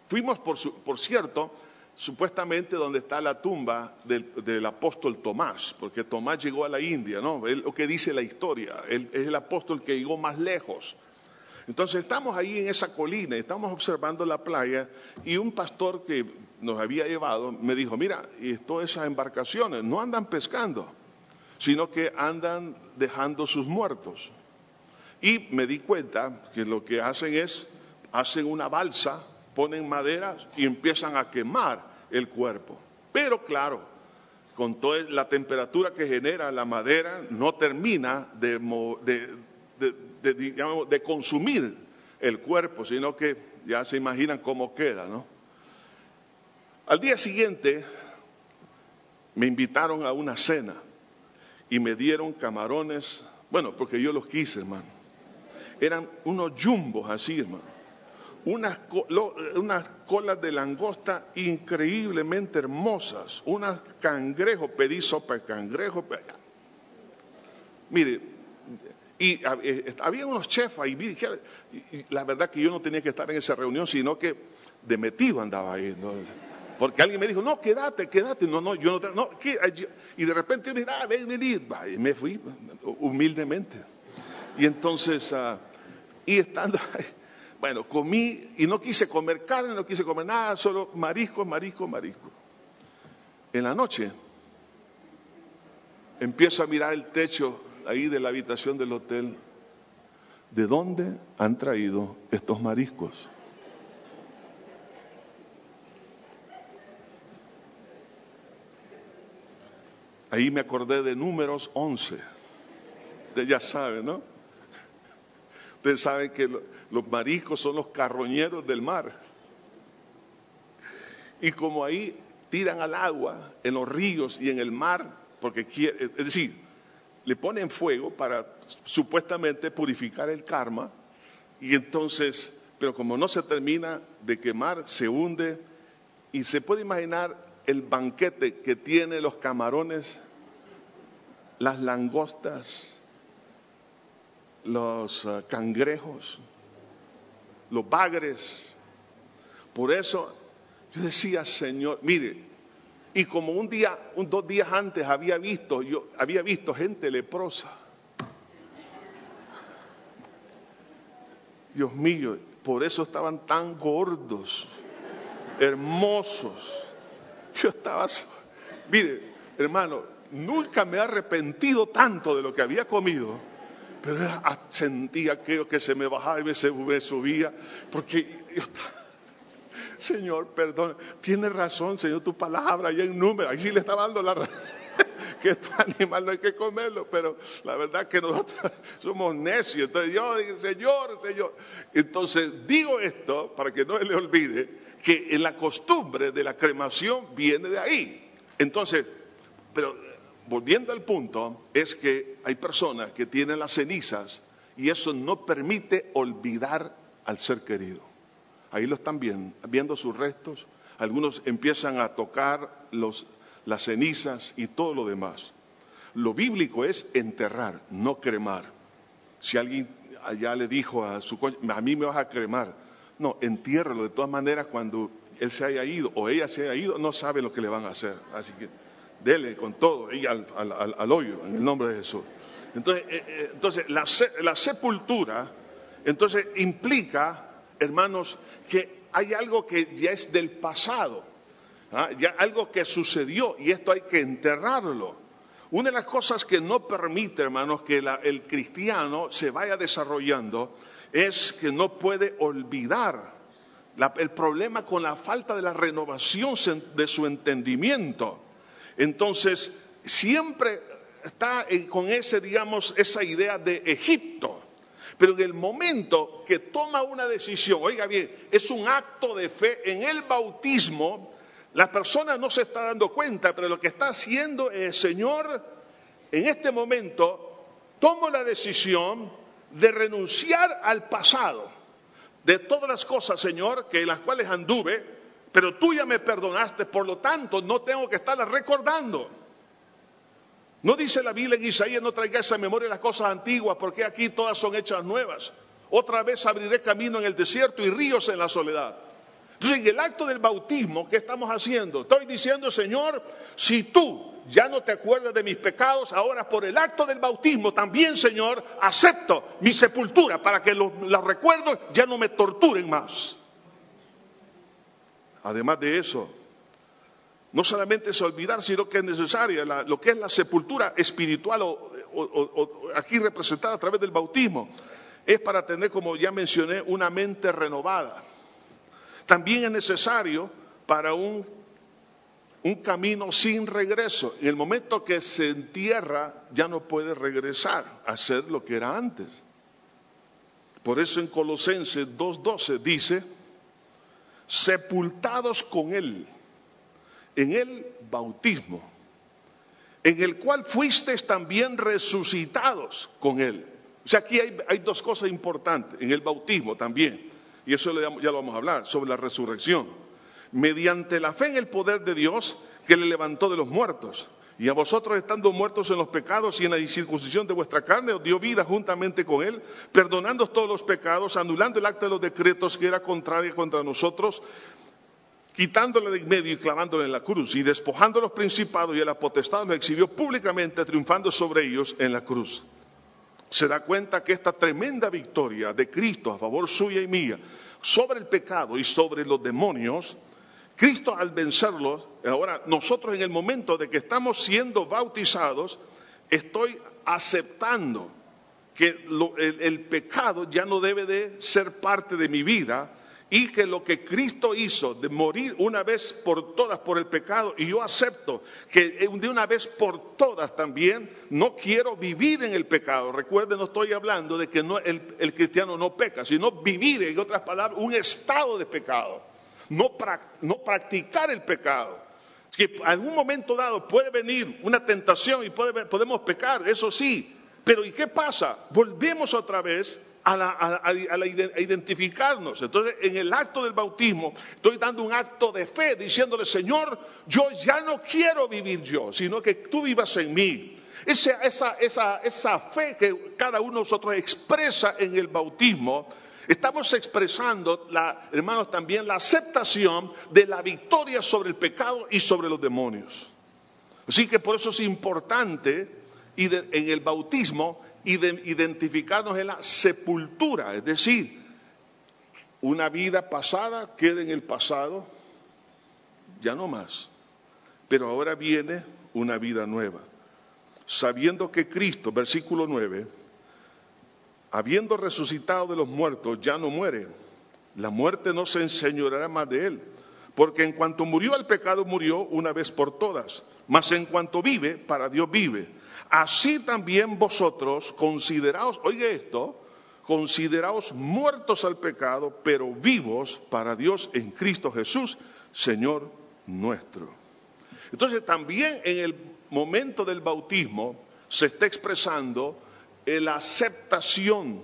[SPEAKER 1] fuimos, por, por, cierto, supuestamente donde está la tumba del, apóstol Tomás, porque Tomás llegó a la India, ¿no? Es lo que dice la historia, él es el apóstol que llegó más lejos. Entonces estamos ahí en esa colina, estamos observando la playa y un pastor que nos había llevado me dijo, mira, todas esas embarcaciones no andan pescando, sino que andan dejando sus muertos. Y me di cuenta que lo que hacen es, hacen una balsa, ponen madera y empiezan a quemar el cuerpo. Pero claro, con toda la temperatura que genera la madera, no termina de, de de, consumir el cuerpo, sino que ya se imaginan cómo queda, ¿no? Al día siguiente me invitaron a una cena y me dieron camarones, bueno, porque yo los quise, hermano. Eran unos jumbos así, hermano. Unas, unas colas de langosta increíblemente hermosas, unas cangrejos, pedí sopa de cangrejo. Mire, y eh, había unos chefs ahí, y la verdad que yo no tenía que estar en esa reunión, sino que de metido andaba ahí. Porque alguien me dijo, no, quédate, quédate. No, no, yo no, Y de repente yo dije, ah, ven, ven, y me fui humildemente. Y entonces, ah, y estando [LAUGHS] ahí, bueno, comí y no quise comer carne, no quise comer nada, solo marisco, marisco, marisco. En la noche empiezo a mirar el techo ahí de la habitación del hotel, ¿de dónde han traído estos mariscos? Ahí me acordé de números 11. Usted ya sabe, ¿no? Ustedes saben que los mariscos son los carroñeros del mar. Y como ahí tiran al agua en los ríos y en el mar, porque quiere, es decir, le ponen fuego para supuestamente purificar el karma y entonces, pero como no se termina de quemar, se hunde y se puede imaginar el banquete que tiene los camarones, las langostas, los ah, cangrejos, los bagres. Por eso yo decía, Señor, mire, y como un día, dos días antes había visto, yo había visto gente leprosa. Dios mío, por eso estaban tan gordos, hermosos. Yo estaba, mire, hermano, nunca me he arrepentido tanto de lo que había comido, pero sentía aquello que se me bajaba y me subía, porque yo estaba Señor, perdón, tiene razón, Señor, tu palabra, y en número, ahí sí le está dando la razón [LAUGHS] que este animal no hay que comerlo, pero la verdad que nosotros [LAUGHS] somos necios. Entonces yo digo, Señor, Señor. Entonces digo esto para que no le olvide que la costumbre de la cremación viene de ahí. Entonces, pero volviendo al punto, es que hay personas que tienen las cenizas y eso no permite olvidar al ser querido. Ahí lo están viendo, viendo sus restos. Algunos empiezan a tocar las cenizas y todo lo demás. Lo bíblico es enterrar, no cremar. Si alguien allá le dijo a su a mí me vas a cremar, no, entiérralo. De todas maneras, cuando él se haya ido o ella se haya ido, no sabe lo que le van a hacer. Así que dele con todo y al, hoyo, en el nombre de Jesús. Entonces, eh, eh, entonces la, la sepultura, entonces implica, hermanos, que hay algo que ya es del pasado, ¿ah? ya algo que sucedió y esto hay que enterrarlo. Una de las cosas que no permite, hermanos, que el cristiano se vaya desarrollando es que no puede olvidar el problema con la falta de la renovación de su entendimiento. Entonces, siempre está con ese, digamos, esa idea de Egipto. Pero en el momento que toma una decisión, oiga bien, es un acto de fe en el bautismo, la persona no se está dando cuenta, pero lo que está haciendo es, Señor, en este momento tomo la decisión de renunciar al pasado, de todas las cosas, Señor, que las cuales anduve, pero tú ya me perdonaste, por lo tanto no tengo que estarlas recordando. No dice la Biblia en Isaías, no traigáis a memoria las cosas antiguas, porque aquí todas son hechas nuevas. Otra vez abriré camino en el desierto y ríos en la soledad. Entonces, en el acto del bautismo, ¿qué estamos haciendo? Estoy diciendo, Señor, si tú ya no te acuerdas de mis pecados, ahora por el acto del bautismo también, Señor, acepto mi sepultura para que los, recuerdos ya no me torturen más. Además de eso, no solamente es olvidar, sino que es necesaria lo que es la sepultura espiritual o, aquí representada a través del bautismo, es para tener, como ya mencioné, una mente renovada. También es necesario para un, un camino sin regreso. En el momento que se entierra, ya no puede regresar a ser lo que era antes. Por eso en Colosenses 2.12 dice, sepultados con Él en el bautismo, en el cual fuisteis también resucitados con Él. O sea, aquí hay, dos cosas importantes, en el bautismo también, y eso ya lo vamos a hablar, sobre la resurrección. Mediante la fe en el poder de Dios que le levantó de los muertos. Y a vosotros estando muertos en los pecados y en la incircuncisión de vuestra carne, os dio vida juntamente con Él, perdonando todos los pecados, anulando el acta de los decretos que era contraria contra nosotros, quitándole de en medio y clavándole en la cruz, y despojando a los principados y a la potestad, los exhibió públicamente, triunfando sobre ellos en la cruz. Se da cuenta que esta tremenda victoria de Cristo a favor suya y mía sobre el pecado y sobre los demonios, Cristo al vencerlos, ahora nosotros en el momento de que estamos siendo bautizados, estoy aceptando que el pecado ya no debe de ser parte de mi vida, y que lo que Cristo hizo de morir una vez por todas por el pecado, y yo acepto que de una vez por todas también no quiero vivir en el pecado. Recuerden, no estoy hablando de que el, cristiano no peca, sino vivir, en otras palabras, un estado de pecado, no, no practicar el pecado. Que en algún momento dado puede venir una tentación y podemos pecar, eso sí, pero ¿y qué pasa? Volvemos otra vez a, identificarnos. Entonces, en el acto del bautismo, estoy dando un acto de fe, diciéndole, Señor, yo ya no quiero vivir yo, sino que tú vivas en mí. Esa, esa, esa fe que cada uno de nosotros expresa en el bautismo, estamos expresando, hermanos, también la aceptación de la victoria sobre el pecado y sobre los demonios. Así que por eso es importante y en el bautismo identificarnos en la sepultura, es decir, una vida pasada queda en el pasado, ya no más, pero ahora viene una vida nueva, sabiendo que Cristo, versículo 9, habiendo resucitado de los muertos, ya no muere, la muerte no se enseñoreará más de él, porque en cuanto murió al pecado, murió una vez por todas, mas en cuanto vive, para Dios vive. Así también vosotros consideraos, oye esto, consideraos muertos al pecado, pero vivos para Dios en Cristo Jesús, Señor nuestro. Entonces también en el momento del bautismo se está expresando la aceptación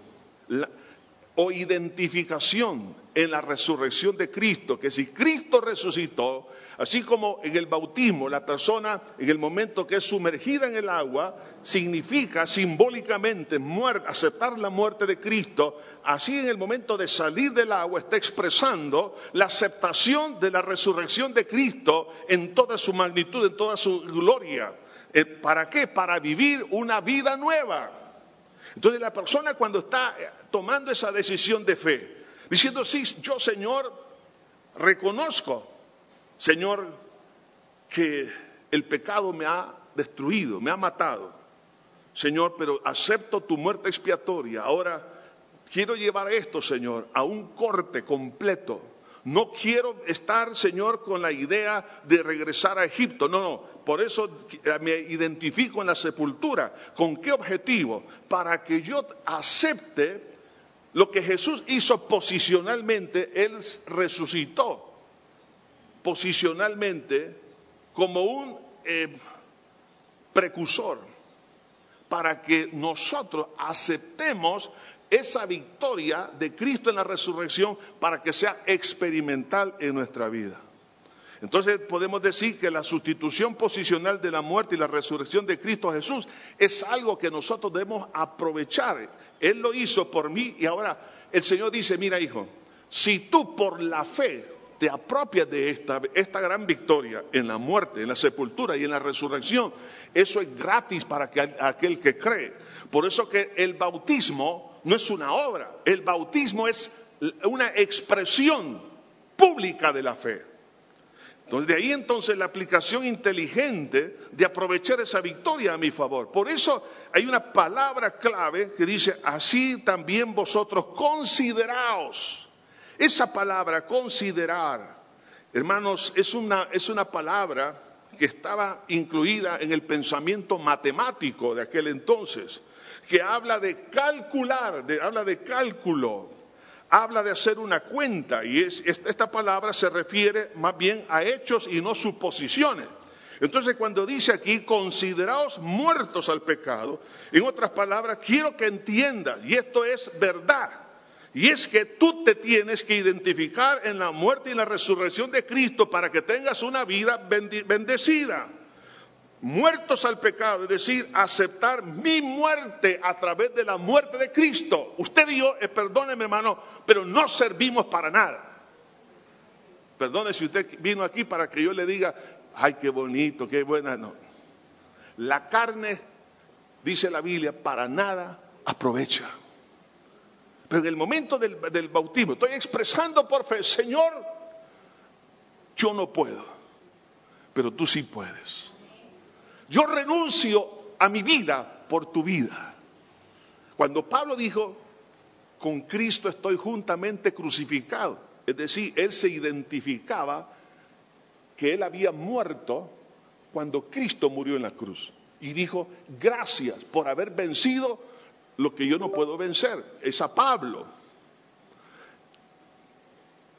[SPEAKER 1] o identificación en la resurrección de Cristo, que si Cristo resucitó, Así como en el bautismo la persona en el momento que es sumergida en el agua significa simbólicamente aceptar la muerte de Cristo, así en el momento de salir del agua está expresando la aceptación de la resurrección de Cristo en toda su magnitud, en toda su gloria. Eh, ¿Para qué? Para vivir una vida nueva. Entonces la persona cuando está eh, tomando esa decisión de fe, diciendo, sí, yo Señor, reconozco Señor, que el pecado me ha destruido, me ha matado. Señor, pero acepto tu muerte expiatoria. Ahora quiero llevar esto, Señor, a un corte completo. No quiero estar, Señor, con la idea de regresar a Egipto. No, no. Por eso me identifico en la sepultura. ¿Con qué objetivo? Para que yo acepte lo que Jesús hizo posicionalmente. Él resucitó posicionalmente como un eh, precursor para que nosotros aceptemos esa victoria de Cristo en la resurrección para que sea experimental en nuestra vida. Entonces podemos decir que la sustitución posicional de la muerte y la resurrección de Cristo Jesús es algo que nosotros debemos aprovechar. Él lo hizo por mí y ahora el Señor dice, mira hijo, si tú por la fe te apropias de esta, esta gran victoria en la muerte, en la sepultura y en la resurrección, eso es gratis para aquel que cree. Por eso que el bautismo no es una obra, el bautismo es una expresión pública de la fe. Entonces, de ahí entonces la aplicación inteligente de aprovechar esa victoria a mi favor. Por eso hay una palabra clave que dice, así también vosotros consideraos esa palabra, considerar, hermanos, es una, es una palabra que estaba incluida en el pensamiento matemático de aquel entonces, que habla de calcular, de, habla de cálculo, habla de hacer una cuenta, y es, esta palabra se refiere más bien a hechos y no suposiciones. Entonces cuando dice aquí, consideraos muertos al pecado, en otras palabras, quiero que entiendas, y esto es verdad, y es que tú te tienes que identificar en la muerte y la resurrección de Cristo para que tengas una vida bendecida. Muertos al pecado, es decir, aceptar mi muerte a través de la muerte de Cristo. Usted y yo, eh, perdóneme hermano, pero no servimos para nada. Perdone si usted vino aquí para que yo le diga, ay, qué bonito, qué buena. No. La carne, dice la Biblia, para nada aprovecha. Pero en el momento del, bautismo estoy expresando por fe, Señor, yo no puedo, pero tú sí puedes. Yo renuncio a mi vida por tu vida. Cuando Pablo dijo, con Cristo estoy juntamente crucificado, es decir, él se identificaba que él había muerto cuando Cristo murió en la cruz. Y dijo, gracias por haber vencido lo que yo no puedo vencer. Es a Pablo.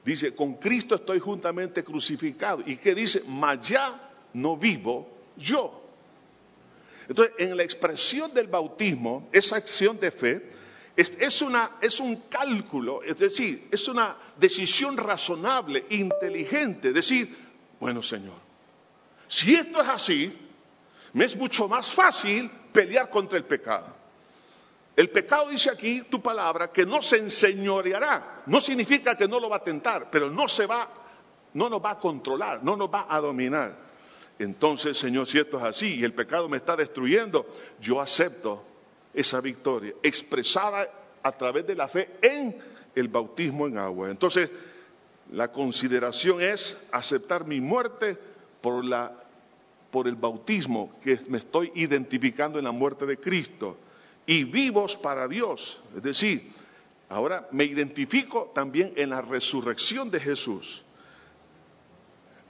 [SPEAKER 1] Dice, con Cristo estoy juntamente crucificado. ¿Y qué dice? Mas ya no vivo yo. Entonces, en la expresión del bautismo, esa acción de fe, es, un cálculo, es decir, es una decisión razonable, inteligente. Decir, bueno Señor, si esto es así, me es mucho más fácil pelear contra el pecado. El pecado dice aquí tu palabra que no se enseñoreará. No significa que no lo va a tentar, pero no se va, no nos va a controlar, no nos va a dominar. Entonces, Señor, si esto es así y el pecado me está destruyendo, yo acepto esa victoria expresada a través de la fe en el bautismo en agua. Entonces, la consideración es aceptar mi muerte por, la, por el bautismo que me estoy identificando en la muerte de Cristo y vivos para Dios. Es decir, ahora me identifico también en la resurrección de Jesús.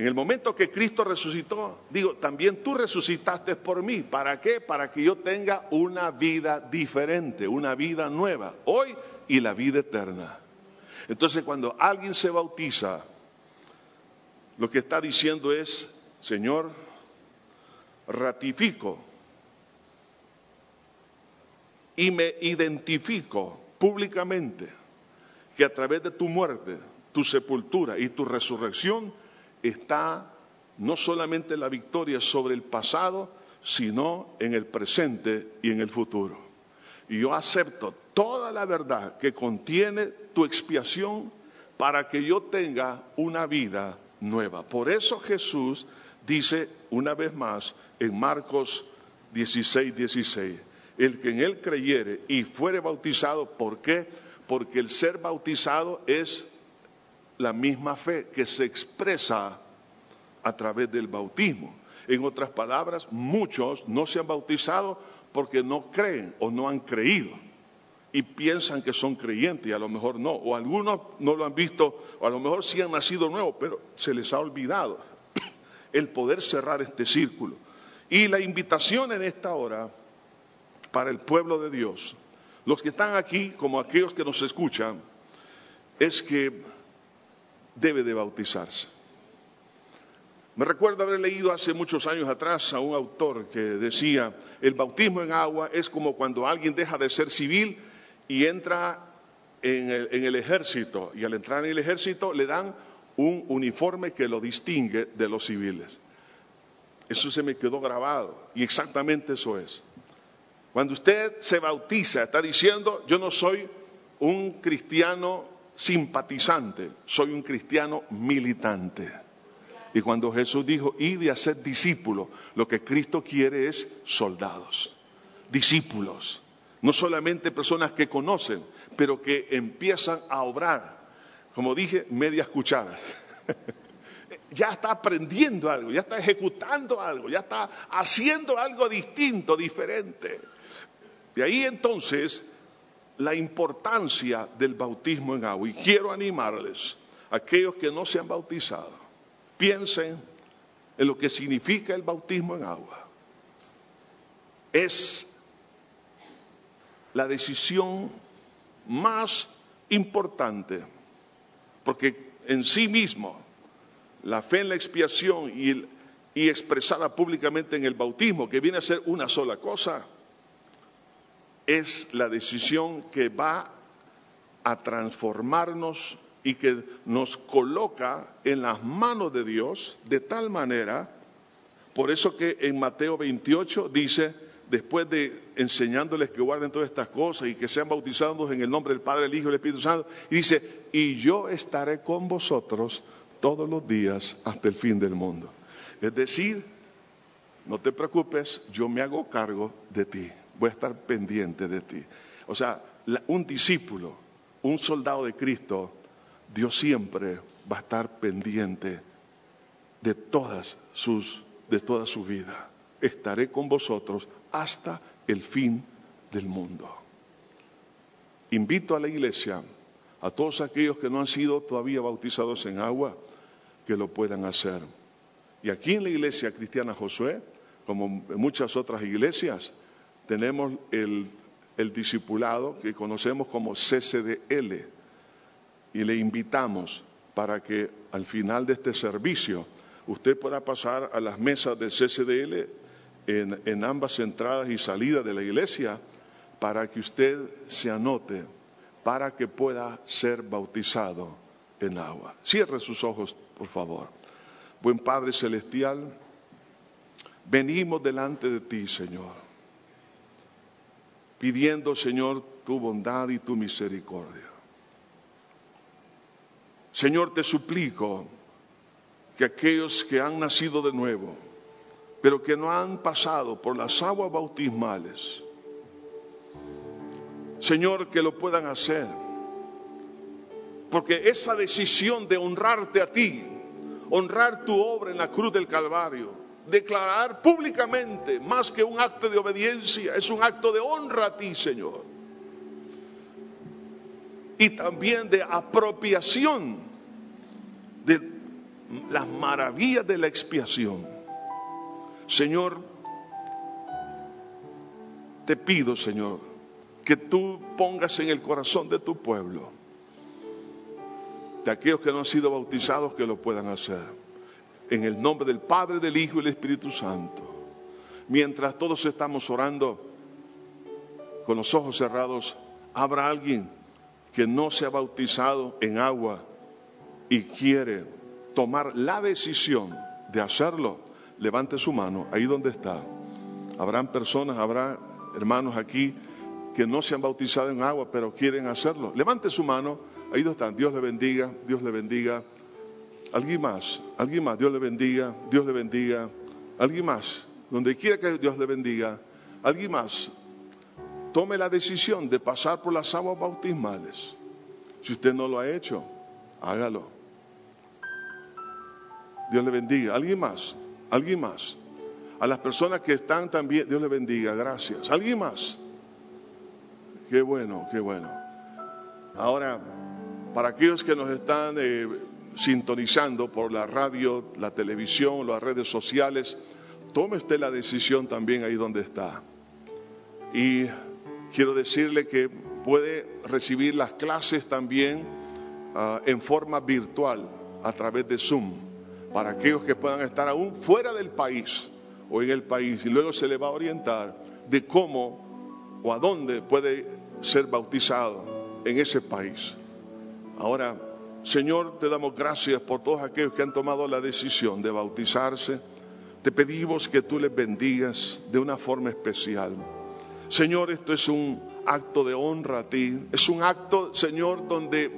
[SPEAKER 1] En el momento que Cristo resucitó, digo, también tú resucitaste por mí. ¿Para qué? Para que yo tenga una vida diferente, una vida nueva, hoy y la vida eterna. Entonces, cuando alguien se bautiza, lo que está diciendo es, Señor, ratifico y me identifico públicamente que a través de tu muerte, tu sepultura y tu resurrección está no solamente la victoria sobre el pasado, sino en el presente y en el futuro. Y yo acepto toda la verdad que contiene tu expiación para que yo tenga una vida nueva. Por eso Jesús dice una vez más en Marcos 16, 16, el que en él creyere y fuere bautizado, ¿por qué? Porque el ser bautizado es la misma fe que se expresa a través del bautismo. En otras palabras, muchos no se han bautizado porque no creen o no han creído y piensan que son creyentes y a lo mejor no, o algunos no lo han visto, o a lo mejor sí han nacido nuevos, pero se les ha olvidado [COUGHS] el poder cerrar este círculo. Y la invitación en esta hora para el pueblo de Dios, los que están aquí como aquellos que nos escuchan, es que debe de bautizarse. Me recuerdo haber leído hace muchos años atrás a un autor que decía, el bautismo en agua es como cuando alguien deja de ser civil y entra en el, ejército, y al entrar en el ejército le dan un uniforme que lo distingue de los civiles. Eso se me quedó grabado, y exactamente eso es. Cuando usted se bautiza, está diciendo, yo no soy un cristiano simpatizante, soy un cristiano militante. Y cuando Jesús dijo, y de hacer discípulos, lo que Cristo quiere es soldados, discípulos, no solamente personas que conocen, pero que empiezan a obrar, como dije, medias cucharas. [LAUGHS] ya está aprendiendo algo, ya está ejecutando algo, ya está haciendo algo distinto, diferente. De ahí entonces la importancia del bautismo en agua. Y quiero animarles, aquellos que no se han bautizado, piensen en lo que significa el bautismo en agua. Es la decisión más importante, porque en sí mismo la fe en la expiación y, y expresada públicamente en el bautismo, que viene a ser una sola cosa, es la decisión que va a transformarnos y que nos coloca en las manos de Dios de tal manera, por eso que en Mateo 28 dice, después de enseñándoles que guarden todas estas cosas y que sean bautizados en el nombre del Padre, el Hijo y el Espíritu Santo, y dice, y yo estaré con vosotros todos los días hasta el fin del mundo. Es decir, no te preocupes, yo me hago cargo de ti, voy a estar pendiente de ti. O sea, un discípulo, un soldado de Cristo, Dios siempre va a estar pendiente de todas sus de toda su vida. Estaré con vosotros hasta el fin del mundo. Invito a la iglesia, a todos aquellos que no han sido todavía bautizados en agua, que lo puedan hacer. Y aquí en la iglesia cristiana Josué, como en muchas otras iglesias, tenemos el, discipulado que conocemos como CCDL, y le invitamos para que al final de este servicio usted pueda pasar a las mesas del CCDL en ambas entradas y salidas de la iglesia para que usted se anote, para que pueda ser bautizado en agua. Cierre sus ojos, por favor. Buen Padre Celestial, venimos delante de ti, Señor, pidiendo, Señor, tu bondad y tu misericordia. Señor, te suplico que aquellos que han nacido de nuevo, pero que no han pasado por las aguas bautismales, Señor, que lo puedan hacer. Porque esa decisión de honrarte a ti, honrar tu obra en la cruz del Calvario, declarar públicamente, más que un acto de obediencia, es un acto de honra a ti, Señor y también de apropiación de las maravillas de la expiación. Señor, te pido, Señor, que tú pongas en el corazón de tu pueblo, de aquellos que no han sido bautizados, que lo puedan hacer. En el nombre del Padre, del Hijo y del Espíritu Santo. Mientras todos estamos orando con los ojos cerrados, habrá alguien que no se ha bautizado en agua y quiere tomar la decisión de hacerlo, levante su mano ahí donde está. Habrán personas, habrá hermanos aquí que no se han bautizado en agua, pero quieren hacerlo. Levante su mano, ahí donde están. Dios le bendiga, Dios le bendiga. Alguien más, alguien más, Dios le bendiga, Dios le bendiga. Alguien más, donde quiera que Dios le bendiga. Alguien más, tome la decisión de pasar por las aguas bautismales. Si usted no lo ha hecho, hágalo. Dios le bendiga. ¿Alguien más? ¿Alguien más? A las personas que están también, Dios le bendiga. Gracias. ¿Alguien más? Qué bueno, qué bueno. Ahora, para aquellos que nos están eh, sintonizando por la radio, la televisión, las redes sociales, tome usted la decisión también ahí donde está. Y quiero decirle que puede recibir las clases también ah, en forma virtual a través de Zoom, para aquellos que puedan estar aún fuera del país o en el país, y luego se le va a orientar de cómo o a dónde puede ser bautizado en ese país. Ahora, Señor, te damos gracias por todos aquellos que han tomado la decisión de bautizarse. Te pedimos que tú les bendigas de una forma especial. Señor, esto es un acto de honra a ti. Es un acto, Señor, donde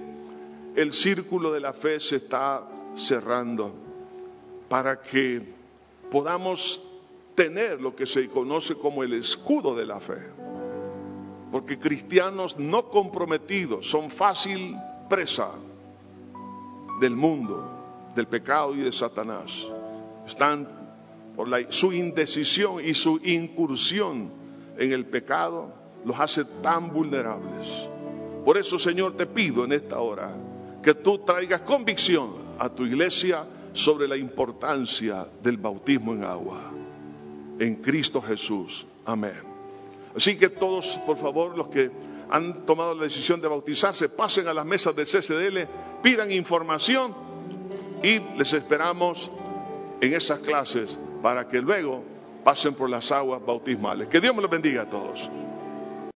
[SPEAKER 1] el círculo de la fe se está cerrando para que podamos tener lo que se conoce como el escudo de la fe. Porque cristianos no comprometidos son fácil presa del mundo, del pecado y de Satanás. Están por su indecisión y su incursión en el pecado los hace tan vulnerables. Por eso, Señor, te pido en esta hora que tú traigas convicción a tu iglesia sobre la importancia del bautismo en agua. En Cristo Jesús. Amén. Así que todos, por favor, los que han tomado la decisión de bautizarse, pasen a las mesas de CCDL, pidan información y les esperamos en esas clases para que luego pasen por las aguas bautismales. Que Dios me los bendiga a todos.